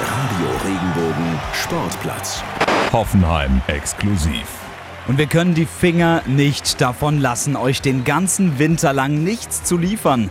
Radio Regenbogen Sportplatz. Hoffenheim exklusiv. Und wir können die Finger nicht davon lassen, euch den ganzen Winter lang nichts zu liefern.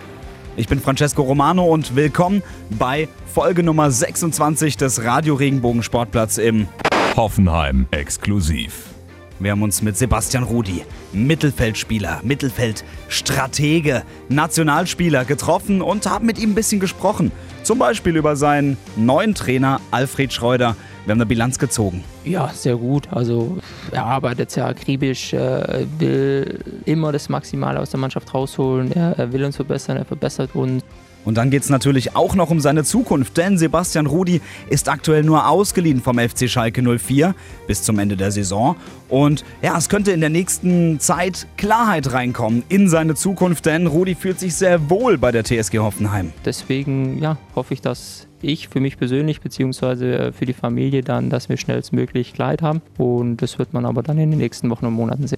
Ich bin Francesco Romano und willkommen bei Folge Nummer 26 des Radio Regenbogen Sportplatz im Hoffenheim exklusiv. Wir haben uns mit Sebastian Rudi, Mittelfeldspieler, Mittelfeldstratege, Nationalspieler getroffen und haben mit ihm ein bisschen gesprochen. Zum Beispiel über seinen neuen Trainer Alfred Schreuder. Wir haben eine Bilanz gezogen. Ja, sehr gut. Also er arbeitet sehr akribisch, äh, will immer das Maximale aus der Mannschaft rausholen. Er, er will uns verbessern, er verbessert uns. Und dann geht es natürlich auch noch um seine Zukunft, denn Sebastian Rudi ist aktuell nur ausgeliehen vom FC Schalke 04 bis zum Ende der Saison. Und ja, es könnte in der nächsten Zeit Klarheit reinkommen in seine Zukunft, denn Rudi fühlt sich sehr wohl bei der TSG Hoffenheim. Deswegen ja, hoffe ich, dass ich für mich persönlich bzw. für die Familie dann, dass wir schnellstmöglich Klarheit haben. Und das wird man aber dann in den nächsten Wochen und Monaten sehen.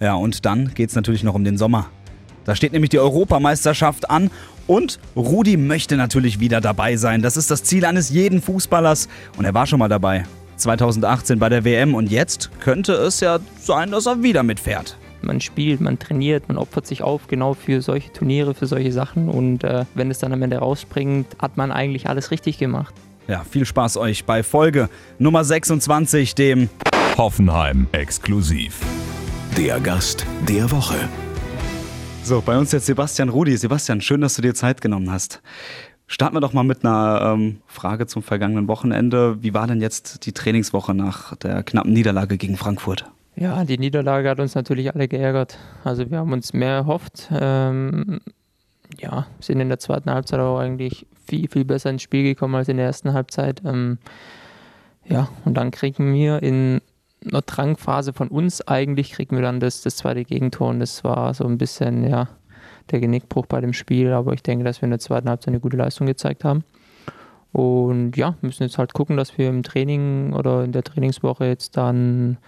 Ja, und dann geht es natürlich noch um den Sommer. Da steht nämlich die Europameisterschaft an und Rudi möchte natürlich wieder dabei sein. Das ist das Ziel eines jeden Fußballers und er war schon mal dabei. 2018 bei der WM und jetzt könnte es ja sein, dass er wieder mitfährt. Man spielt, man trainiert, man opfert sich auf genau für solche Turniere, für solche Sachen und äh, wenn es dann am Ende rausspringt, hat man eigentlich alles richtig gemacht. Ja, viel Spaß euch bei Folge Nummer 26, dem Hoffenheim exklusiv. Der Gast der Woche. So, bei uns jetzt Sebastian Rudi. Sebastian, schön, dass du dir Zeit genommen hast. Starten wir doch mal mit einer ähm, Frage zum vergangenen Wochenende. Wie war denn jetzt die Trainingswoche nach der knappen Niederlage gegen Frankfurt? Ja, die Niederlage hat uns natürlich alle geärgert. Also wir haben uns mehr erhofft. Ähm, ja, sind in der zweiten Halbzeit auch eigentlich viel, viel besser ins Spiel gekommen als in der ersten Halbzeit. Ähm, ja, und dann kriegen wir in einer Drangphase von uns eigentlich, kriegen wir dann das, das zweite Gegentor und das war so ein bisschen, ja, der Genickbruch bei dem Spiel, aber ich denke, dass wir in der zweiten Halbzeit eine gute Leistung gezeigt haben. Und ja, müssen jetzt halt gucken, dass wir im Training oder in der Trainingswoche jetzt dann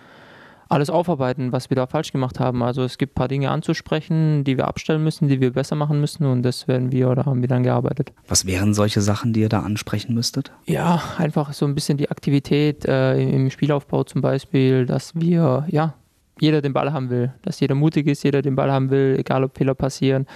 alles aufarbeiten, was wir da falsch gemacht haben. Also es gibt ein paar Dinge anzusprechen, die wir abstellen müssen, die wir besser machen müssen und das werden wir oder haben wir dann gearbeitet. Was wären solche Sachen, die ihr da ansprechen müsstet? Ja, einfach so ein bisschen die Aktivität äh, im Spielaufbau zum Beispiel, dass wir, ja, jeder den Ball haben will, dass jeder mutig ist, jeder den Ball haben will, egal ob Fehler passieren.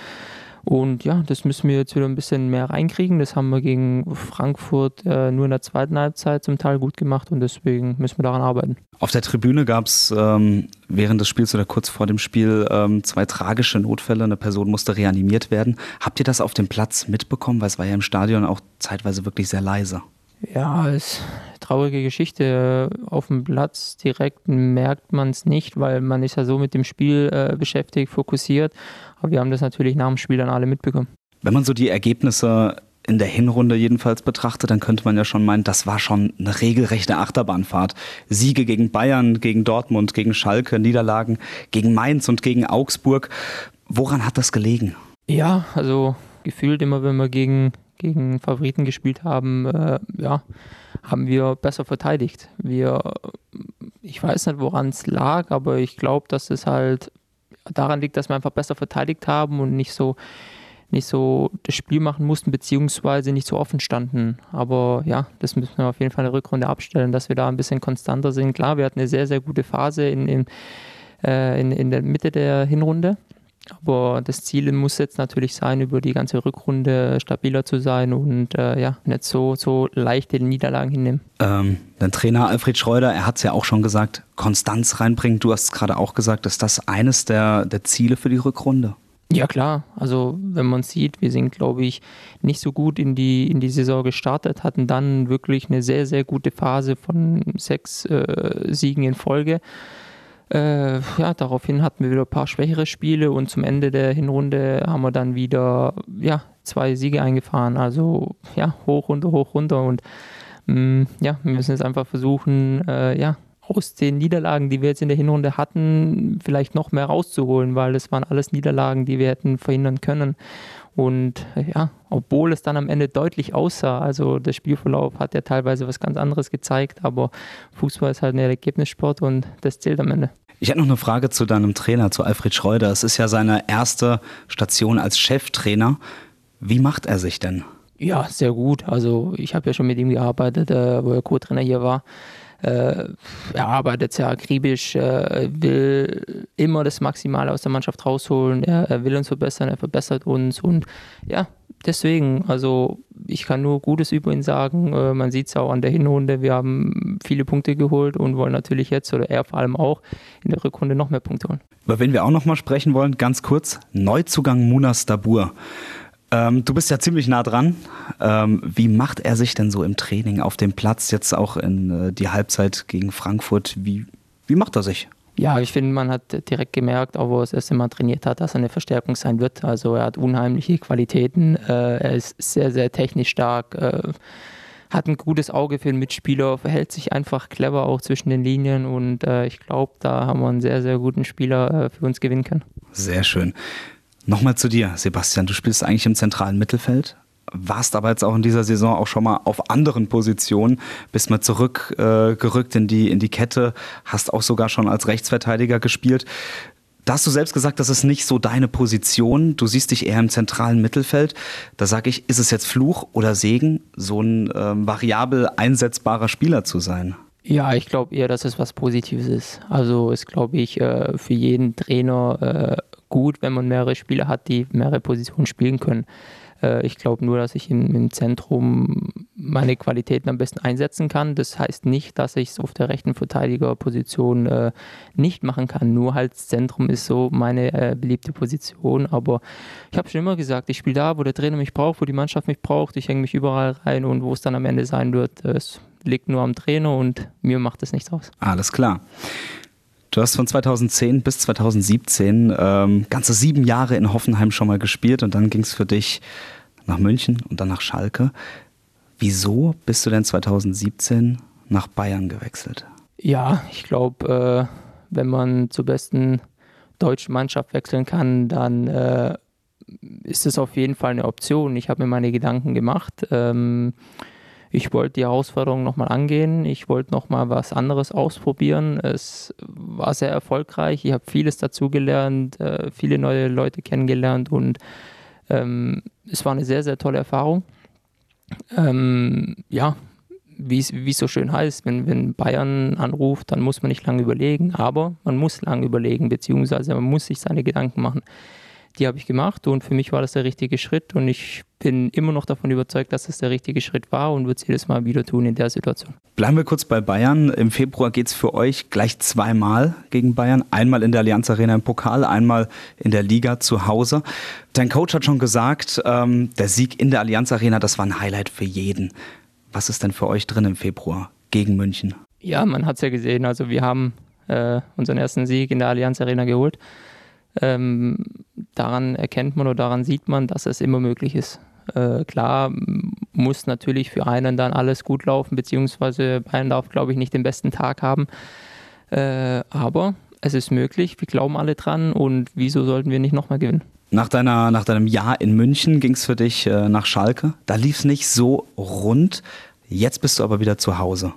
Und ja, das müssen wir jetzt wieder ein bisschen mehr reinkriegen. Das haben wir gegen Frankfurt äh, nur in der zweiten Halbzeit zum Teil gut gemacht und deswegen müssen wir daran arbeiten. Auf der Tribüne gab es ähm, während des Spiels oder kurz vor dem Spiel ähm, zwei tragische Notfälle. Eine Person musste reanimiert werden. Habt ihr das auf dem Platz mitbekommen? Weil es war ja im Stadion auch zeitweise wirklich sehr leise. Ja, es ist eine traurige Geschichte. Auf dem Platz direkt merkt man es nicht, weil man ist ja so mit dem Spiel äh, beschäftigt, fokussiert. Aber wir haben das natürlich nach dem Spiel dann alle mitbekommen. Wenn man so die Ergebnisse in der Hinrunde jedenfalls betrachtet, dann könnte man ja schon meinen, das war schon eine regelrechte Achterbahnfahrt. Siege gegen Bayern, gegen Dortmund, gegen Schalke, Niederlagen gegen Mainz und gegen Augsburg. Woran hat das gelegen? Ja, also gefühlt immer, wenn wir gegen, gegen Favoriten gespielt haben, äh, ja, haben wir besser verteidigt. Wir, ich weiß nicht, woran es lag, aber ich glaube, dass es halt daran liegt, dass wir einfach besser verteidigt haben und nicht so nicht so das Spiel machen mussten, beziehungsweise nicht so offen standen. Aber ja, das müssen wir auf jeden Fall in der Rückrunde abstellen, dass wir da ein bisschen konstanter sind. Klar, wir hatten eine sehr, sehr gute Phase in, in, äh, in, in der Mitte der Hinrunde. Aber das Ziel muss jetzt natürlich sein, über die ganze Rückrunde stabiler zu sein und äh, ja, nicht so, so leichte Niederlagen hinnehmen. Ähm, dein Trainer Alfred Schreuder, er hat es ja auch schon gesagt, Konstanz reinbringen. Du hast es gerade auch gesagt, ist das eines der, der Ziele für die Rückrunde? Ja klar, also wenn man sieht, wir sind, glaube ich, nicht so gut in die, in die Saison gestartet, hatten dann wirklich eine sehr, sehr gute Phase von sechs äh, Siegen in Folge. Äh, ja, daraufhin hatten wir wieder ein paar schwächere Spiele und zum Ende der Hinrunde haben wir dann wieder ja, zwei Siege eingefahren. Also ja, hoch, runter, hoch, runter und mh, mm, ja, wir müssen jetzt einfach versuchen, äh, ja, aus den Niederlagen, die wir jetzt in der Hinrunde hatten, vielleicht noch mehr rauszuholen, weil das waren alles Niederlagen, die wir hätten verhindern können. Und ja, obwohl es dann am Ende deutlich aussah, also der Spielverlauf hat ja teilweise was ganz anderes gezeigt, aber Fußball ist halt ein Ergebnissport und das zählt am Ende. Ich hätte noch eine Frage zu deinem Trainer, zu Alfred Schreuder. Es ist ja seine erste Station als Cheftrainer. Wie macht er sich denn? Ja, sehr gut. Also ich habe ja schon mit ihm gearbeitet, äh, wo er Co-Trainer hier war. Äh, er arbeitet sehr akribisch, äh, will immer das Maximale aus der Mannschaft rausholen. Er, er, will uns verbessern, er verbessert uns und ja, deswegen, also ich kann nur Gutes über ihn sagen. Äh, man sieht es auch an der Hinrunde. Wir haben viele Punkte geholt und wollen natürlich jetzt, oder er vor allem auch, in der Rückrunde noch mehr Punkte holen. Über wen wir auch noch mal sprechen wollen, ganz kurz, Neuzugang Munas Dabur. Ähm, du bist ja ziemlich nah dran. Ähm, wie macht er sich denn so im Training auf dem Platz, jetzt auch in äh, die Halbzeit gegen Frankfurt? Wie, wie macht er sich? Ja, ich finde, man hat direkt gemerkt, auch wo er das erste Mal trainiert hat, dass er eine Verstärkung sein wird. Also er hat unheimliche Qualitäten, äh, er ist sehr, sehr technisch stark, äh, hat ein gutes Auge für den Mitspieler, verhält sich einfach clever auch zwischen den Linien und äh, ich glaube, da haben wir einen sehr, sehr guten Spieler äh, für uns gewinnen können. Sehr schön. Nochmal zu dir, Sebastian. Du spielst eigentlich im zentralen Mittelfeld, warst aber jetzt auch in dieser Saison auch schon mal auf anderen Positionen, bist mal zurückgerückt äh, in, die, in die Kette, hast auch sogar schon als Rechtsverteidiger gespielt. Da hast du selbst gesagt, das ist nicht so deine Position. Du siehst dich eher im zentralen Mittelfeld. Da sage ich, ist es jetzt Fluch oder Segen, so ein ähm, variabel einsetzbarer Spieler zu sein? Ja, ich glaube eher, dass es was Positives ist. Also ist, glaube ich, äh, für jeden Trainer äh, gut, wenn man mehrere Spieler hat, die mehrere Positionen spielen können. Äh, ich glaube nur, dass ich im, im, Zentrum meine Qualitäten am besten einsetzen kann. Das heißt nicht, dass ich es auf der rechten Verteidigerposition äh, nicht machen kann. Nur halt Zentrum ist so meine äh, beliebte Position. Aber ich habe schon immer gesagt, ich spiele da, wo der Trainer mich braucht, wo die Mannschaft mich braucht. Ich hänge mich überall rein und wo es dann am Ende sein wird, es liegt nur am Trainer und mir macht es nichts aus. Alles klar. Du hast von 2010 bis 2017 ähm, ganze sieben Jahre in Hoffenheim schon mal gespielt und dann ging es für dich nach München und dann nach Schalke. Wieso bist du denn 2017 nach Bayern gewechselt? Ja, ich glaube, äh, wenn man zur besten deutschen Mannschaft wechseln kann, dann äh, ist es auf jeden Fall eine Option. Ich habe mir meine Gedanken gemacht. Ähm, ich wollte die Herausforderung nochmal angehen. Ich wollte nochmal was anderes ausprobieren. Es war sehr erfolgreich. Ich habe vieles dazugelernt, äh, viele neue Leute kennengelernt und ähm, es war eine sehr, sehr tolle Erfahrung. Ähm, ja, wie es so schön heißt, wenn, wenn Bayern anruft, dann muss man nicht lange überlegen, aber man muss lange überlegen, beziehungsweise man muss sich seine Gedanken machen die habe ich gemacht und für mich war das der richtige Schritt und ich bin immer noch davon überzeugt, dass es der richtige Schritt war und würde es jedes Mal wieder tun in der Situation. Bleiben wir kurz bei Bayern. Im Februar geht es für euch gleich zweimal gegen Bayern. Einmal in der Allianz Arena im Pokal, einmal in der Liga zu Hause. Dein Coach hat schon gesagt, ähm, der Sieg in der Allianz Arena, das war ein Highlight für jeden. Was ist denn für euch drin im Februar gegen München? Ja, man hat es ja gesehen. Also wir haben äh, unseren ersten Sieg in der Allianz Arena geholt ähm, daran erkennt man oder daran sieht man, dass es immer möglich ist. Äh, klar muss natürlich für einen dann alles gut laufen, beziehungsweise Bayern darf, glaube ich, nicht den besten Tag haben. Äh, aber es ist möglich, wir glauben alle dran und wieso sollten wir nicht nochmal gewinnen? Nach, deiner, nach deinem Jahr in München ging es für dich äh, nach Schalke. Da lief es nicht so rund. Jetzt bist du aber wieder zu Hause.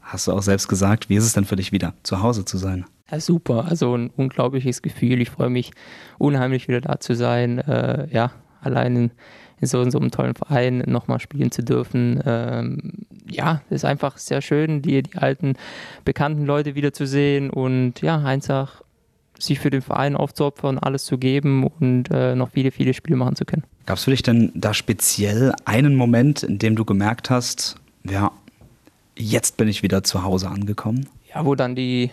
Hast du auch selbst gesagt, wie ist es denn für dich wieder, zu Hause zu sein? Ja, super. Also ein unglaubliches Gefühl. Ich freue mich unheimlich wieder da zu sein. Äh, ja, allein in, in, so, in, so, einem tollen Verein nochmal spielen zu dürfen. Ähm, ja, es ist einfach sehr schön, die, die alten, bekannten Leute wiederzusehen und ja, einfach sich für den Verein aufzuopfern, alles zu geben und äh, noch viele, viele Spiele machen zu können. Gab es für dich denn da speziell einen Moment, in dem du gemerkt hast, ja, jetzt bin ich wieder zu Hause angekommen? Ja, wo dann die,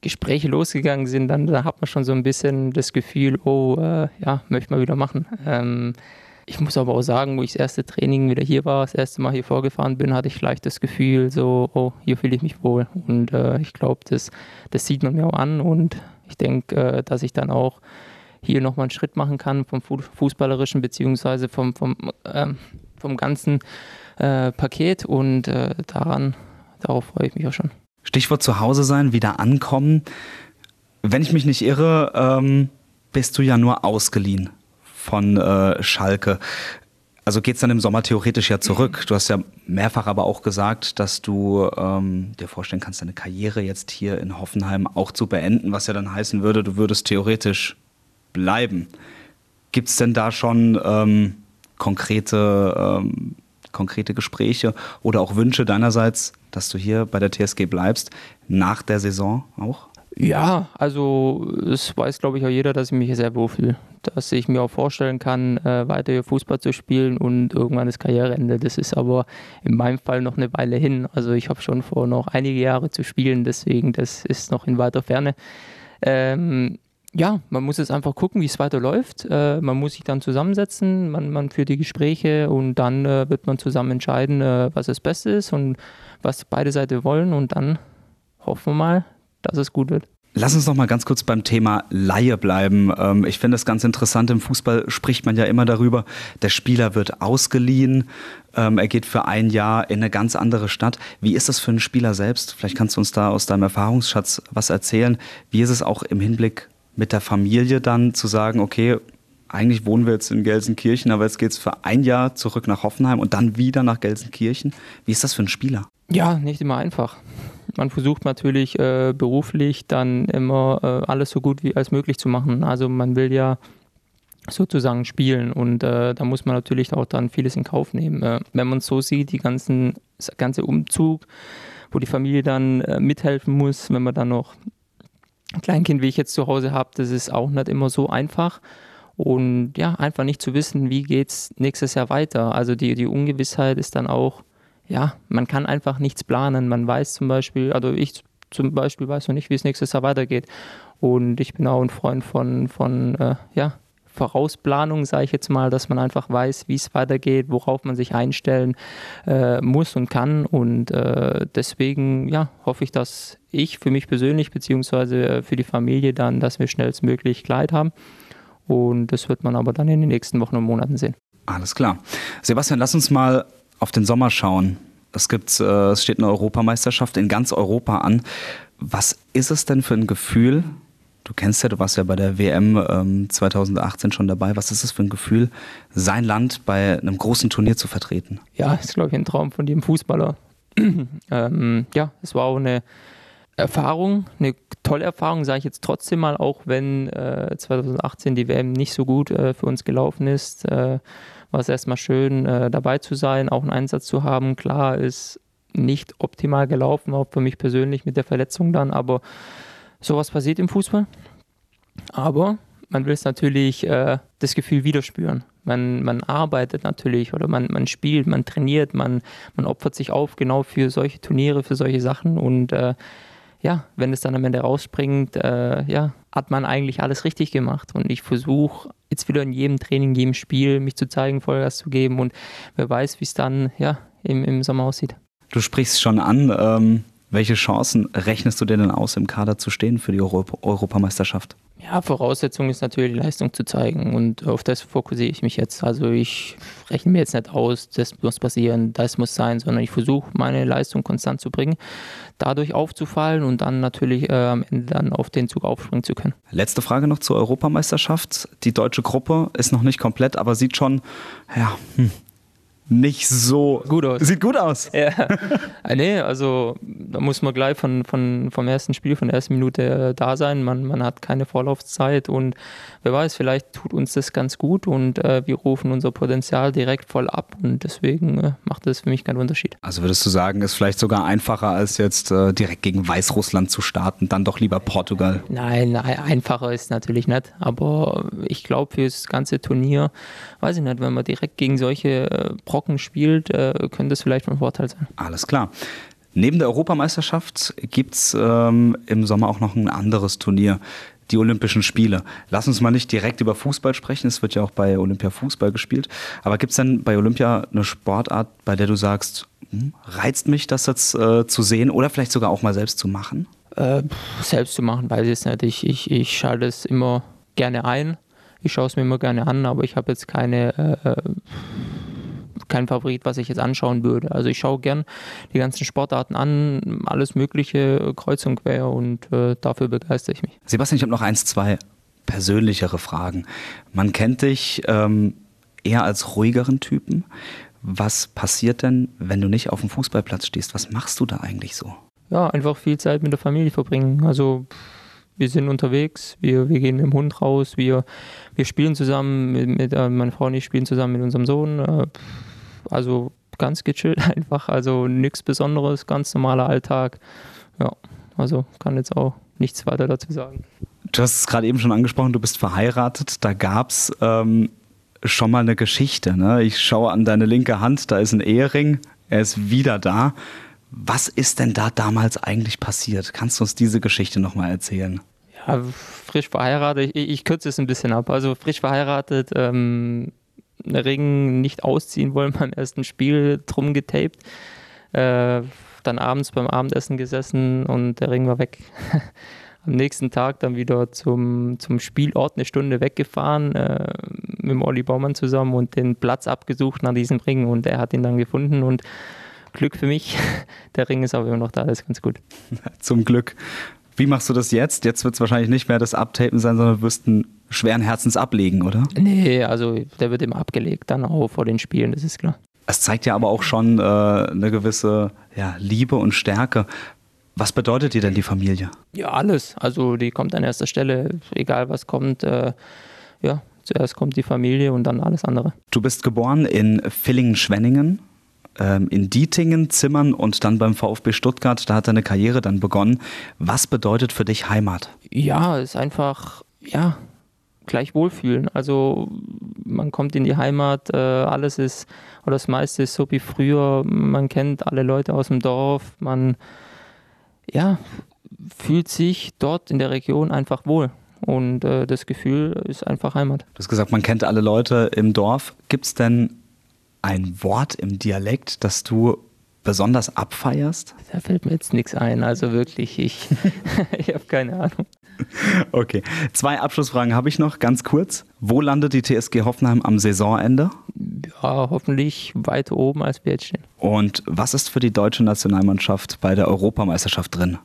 Gespräche losgegangen sind, dann da hat man schon so ein bisschen das Gefühl, oh, äh, ja, möchte man wieder machen. Ähm, ich muss aber auch sagen, wo ich das erste Training wieder hier war, das erste Mal hier vorgefahren bin, hatte ich gleich das Gefühl, so, oh, hier fühle ich mich wohl. Und äh, ich glaube, das, das sieht man mir auch an und ich denke, äh, dass ich dann auch hier nochmal einen Schritt machen kann vom Fußballerischen beziehungsweise vom, vom, ähm, vom ganzen äh, Paket und äh, daran, darauf freue ich mich auch schon. Stichwort zu Hause sein, wieder ankommen. Wenn ich mich nicht irre, ähm, bist du ja nur ausgeliehen von äh, Schalke. Also geht es dann im Sommer theoretisch ja zurück. Du hast ja mehrfach aber auch gesagt, dass du ähm, dir vorstellen kannst, deine Karriere jetzt hier in Hoffenheim auch zu beenden, was ja dann heißen würde, du würdest theoretisch bleiben. Gibt es denn da schon ähm, konkrete, ähm, konkrete Gespräche oder auch Wünsche deinerseits, dass du hier bei der TSG bleibst, nach der Saison auch? Ja, also es weiß, glaube ich, auch jeder, dass ich mich hier sehr wohlfühle. Dass ich mir auch vorstellen kann, äh, weiter hier Fußball zu spielen und irgendwann das Karriereende. Das ist aber in meinem Fall noch eine Weile hin. Also ich habe schon vor, noch einige Jahre zu spielen, deswegen das ist noch in weiter Ferne. Ähm, ja, man muss jetzt einfach gucken, wie es weiterläuft. Äh, man muss sich dann zusammensetzen, man, man führt die Gespräche und dann äh, wird man zusammen entscheiden, äh, was das Beste ist und was beide Seiten wollen und dann hoffen wir mal, dass es gut wird. Lass uns noch mal ganz kurz beim Thema Laie bleiben. Ähm, ich finde es ganz interessant. Im Fußball spricht man ja immer darüber, der Spieler wird ausgeliehen, ähm, er geht für ein Jahr in eine ganz andere Stadt. Wie ist das für einen Spieler selbst? Vielleicht kannst du uns da aus deinem Erfahrungsschatz was erzählen. Wie ist es auch im Hinblick mit der Familie dann zu sagen, okay, eigentlich wohnen wir jetzt in Gelsenkirchen, aber jetzt geht es für ein Jahr zurück nach Hoffenheim und dann wieder nach Gelsenkirchen. Wie ist das für einen Spieler? Ja, nicht immer einfach. Man versucht natürlich äh, beruflich dann immer äh, alles so gut wie als möglich zu machen. Also man will ja sozusagen spielen und äh, da muss man natürlich auch dann vieles in Kauf nehmen. Äh, wenn man es so sieht, die ganzen, ganze Umzug, wo die Familie dann äh, mithelfen muss, wenn man dann noch Kleinkind wie ich jetzt zu Hause habe, das ist auch nicht immer so einfach. Und ja, einfach nicht zu wissen, wie geht es nächstes Jahr weiter. Also die, die Ungewissheit ist dann auch ja, man kann einfach nichts planen. Man weiß zum Beispiel, also ich zum Beispiel weiß noch nicht, wie es nächstes Jahr weitergeht. Und ich bin auch ein Freund von, von äh, ja, Vorausplanung, sage ich jetzt mal, dass man einfach weiß, wie es weitergeht, worauf man sich einstellen äh, muss und kann. Und äh, deswegen ja, hoffe ich, dass ich für mich persönlich beziehungsweise für die Familie dann, dass wir schnellstmöglich Kleid haben. Und das wird man aber dann in den nächsten Wochen und Monaten sehen. Alles klar. Sebastian, lass uns mal auf den Sommer schauen. Es, gibt, äh, es steht eine Europameisterschaft in ganz Europa an. Was ist es denn für ein Gefühl? Du kennst ja, du warst ja bei der WM ähm, 2018 schon dabei. Was ist es für ein Gefühl, sein Land bei einem großen Turnier zu vertreten? Ja, ist, glaube ich, ein Traum von jedem Fußballer. ähm, ja, es war auch eine Erfahrung, eine tolle Erfahrung, sage ich jetzt trotzdem mal, auch wenn äh, 2018 die WM nicht so gut äh, für uns gelaufen ist. Äh, war es erstmal schön, äh, dabei zu sein, auch einen Einsatz zu haben. Klar, ist nicht optimal gelaufen, auch für mich persönlich mit der Verletzung dann, aber sowas passiert im Fußball. Aber man will es natürlich äh, das Gefühl wieder spüren. Man, man arbeitet natürlich oder man, man spielt, man trainiert, man, man opfert sich auf genau für solche Turniere, für solche Sachen und äh, ja, wenn es dann am Ende rausspringt, äh, ja, hat man eigentlich alles richtig gemacht. Und ich versuche jetzt wieder in jedem Training, jedem Spiel mich zu zeigen, Vollgas zu geben und wer weiß, wie es dann ja, im, im Sommer aussieht. Du sprichst schon an, ähm, welche Chancen rechnest du dir denn aus, im Kader zu stehen für die Europ Europameisterschaft? Ja, Voraussetzung ist natürlich, Leistung zu zeigen und auf das fokussiere ich mich jetzt. Also ich rechne mir jetzt nicht aus, das muss passieren, das muss sein, sondern ich versuche meine Leistung konstant zu bringen, dadurch aufzufallen und dann natürlich äh, am Ende dann auf den Zug aufspringen zu können. Letzte Frage noch zur Europameisterschaft. Die deutsche Gruppe ist noch nicht komplett, aber sieht schon, ja, hm, nicht so gut aus. Sieht gut aus. Ja. Ah, nee, also da muss man gleich von, von, vom ersten Spiel, von der ersten Minute äh, da sein. Man, man hat keine Vorlaufzeit und wer weiß, vielleicht tut uns das ganz gut und äh, wir rufen unser Potenzial direkt voll ab und deswegen äh, macht das für mich keinen Unterschied. Also würdest du sagen, ist vielleicht sogar einfacher als jetzt äh, direkt gegen Weißrussland zu starten, dann doch lieber Portugal? Nein, einfacher ist natürlich nicht, aber ich glaube für das ganze Turnier, weiß ich nicht, wenn man direkt gegen solche äh, Brocken spielt, äh, könnte es vielleicht von Vorteil sein. Alles klar. Neben der Europameisterschaft gibt es ähm, im Sommer auch noch ein anderes Turnier, die Olympischen Spiele. Lass uns mal nicht direkt über Fußball sprechen, es wird ja auch bei Olympia Fußball gespielt. Aber gibt es denn bei Olympia eine Sportart, bei der du sagst, hm, reizt mich das jetzt äh, zu sehen oder vielleicht sogar auch mal selbst zu machen? Äh, selbst zu machen, weiß ich es nicht. Ich, ich, ich schalte es immer gerne ein. Ich schaue es mir immer gerne an, aber ich habe jetzt keine äh, kein Favorit, was ich jetzt anschauen würde. Also ich schaue gern die ganzen Sportarten an, alles Mögliche kreuz und quer und äh, dafür begeistere ich mich. Sebastian, ich habe noch eins, zwei persönlichere Fragen. Man kennt dich ähm, eher als ruhigeren Typen. Was passiert denn, wenn du nicht auf dem Fußballplatz stehst? Was machst du da eigentlich so? Ja, einfach viel Zeit mit der Familie verbringen. Also wir sind unterwegs, wir, wir gehen mit dem Hund raus, wir, wir spielen zusammen, mit, mit äh, meine Frau und ich spielen zusammen mit unserem Sohn. Also ganz gechillt einfach, also nichts Besonderes, ganz normaler Alltag. Ja, also kann jetzt auch nichts weiter dazu sagen. Du hast es gerade eben schon angesprochen, du bist verheiratet. Da gab es ähm, schon mal eine Geschichte. Ne? Ich schaue an deine linke Hand, da ist ein Ehering, er ist wieder da. Was ist denn da damals eigentlich passiert? Kannst du uns diese Geschichte nochmal erzählen? Ja, frisch verheiratet, ich, ich, kürze es ein bisschen ab. Also frisch verheiratet, ähm, Ring nicht ausziehen wollen beim ersten Spiel, drum getaped. Äh, dann abends beim Abendessen gesessen und der Ring war weg. Am nächsten Tag dann wieder zum, zum Spielort eine Stunde weggefahren äh, mit Olli Baumann zusammen und den Platz abgesucht nach diesem Ring und er hat ihn dann gefunden und Glück für mich, der Ring ist aber immer noch da, das ist ganz gut. Zum Glück. Wie machst du das jetzt? Jetzt wird es wahrscheinlich nicht mehr das Abtapen sein, sondern wirst einen schweren Herzens ablegen, oder? Nee, also der wird immer abgelegt, dann auch vor den Spielen, das ist klar. Es zeigt ja aber auch schon äh, eine gewisse ja, Liebe und Stärke. Was bedeutet dir denn die Familie? Ja, alles. Also die kommt an erster Stelle, egal was kommt. Äh, ja, zuerst kommt die Familie und dann alles andere. Du bist geboren in Villingen-Schwenningen ähm, in Dietingen, Zimmern und dann beim VfB Stuttgart. Da hat deine Karriere dann begonnen. Was bedeutet für dich Heimat? Ja, es ist einfach, ja, gleich wohlfühlen. Also man kommt in die Heimat, äh, alles ist, oder das meiste ist so wie früher. Man kennt alle Leute aus dem Dorf. Man, ja, fühlt sich dort in der Region einfach wohl. Und äh, das Gefühl ist einfach Heimat. Du hast gesagt, man kennt alle Leute im Dorf. Gibt es denn ein Wort im Dialekt, das du besonders abfeierst? Da fällt mir jetzt nichts ein. Also wirklich, ich, ich habe keine Ahnung. Okay, zwei Abschlussfragen habe ich noch, ganz kurz. Wo landet die TSG Hoffenheim am Saisonende? Ja, hoffentlich weiter oben, als wir jetzt stehen. Und was ist für die deutsche Nationalmannschaft bei der Europameisterschaft drin?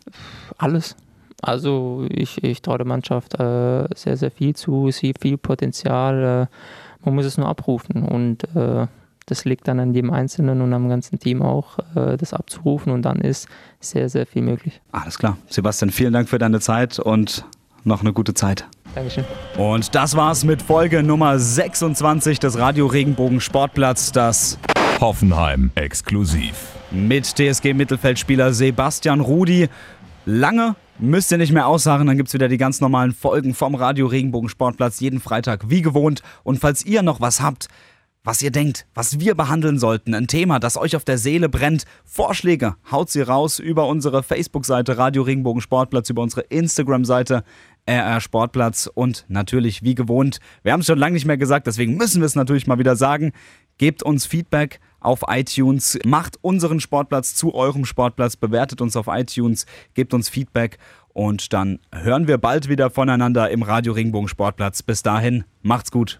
Alles. Also ich, ich traue der Mannschaft äh, sehr, sehr viel zu, sie viel Potenzial. Äh, man muss es nur abrufen und äh, das liegt dann an jedem Einzelnen und am ganzen Team auch, äh, das abzurufen und dann ist sehr, sehr viel möglich. Alles klar. Sebastian, vielen Dank für deine Zeit und noch eine gute Zeit. Dankeschön. Und das war's mit Folge Nummer 26 des Radio Regenbogen Sportplatz, das Hoffenheim exklusiv. Mit TSG-Mittelfeldspieler Sebastian Rudi. Lange müsst ihr nicht mehr aussagen, dann gibt es wieder die ganz normalen Folgen vom Radio Regenbogen Sportplatz jeden Freitag wie gewohnt. Und falls ihr noch was habt, was ihr denkt, was wir behandeln sollten, ein Thema, das euch auf der Seele brennt, Vorschläge, haut sie raus über unsere Facebook-Seite Radio Regenbogen Sportplatz, über unsere Instagram-Seite RR Sportplatz und natürlich wie gewohnt, wir haben es schon lange nicht mehr gesagt, deswegen müssen wir es natürlich mal wieder sagen, gebt uns Feedback auf iTunes, macht unseren Sportplatz zu eurem Sportplatz, bewertet uns auf iTunes, gebt uns Feedback und dann hören wir bald wieder voneinander im Radio Regenbogen Sportplatz. Bis dahin, macht's gut.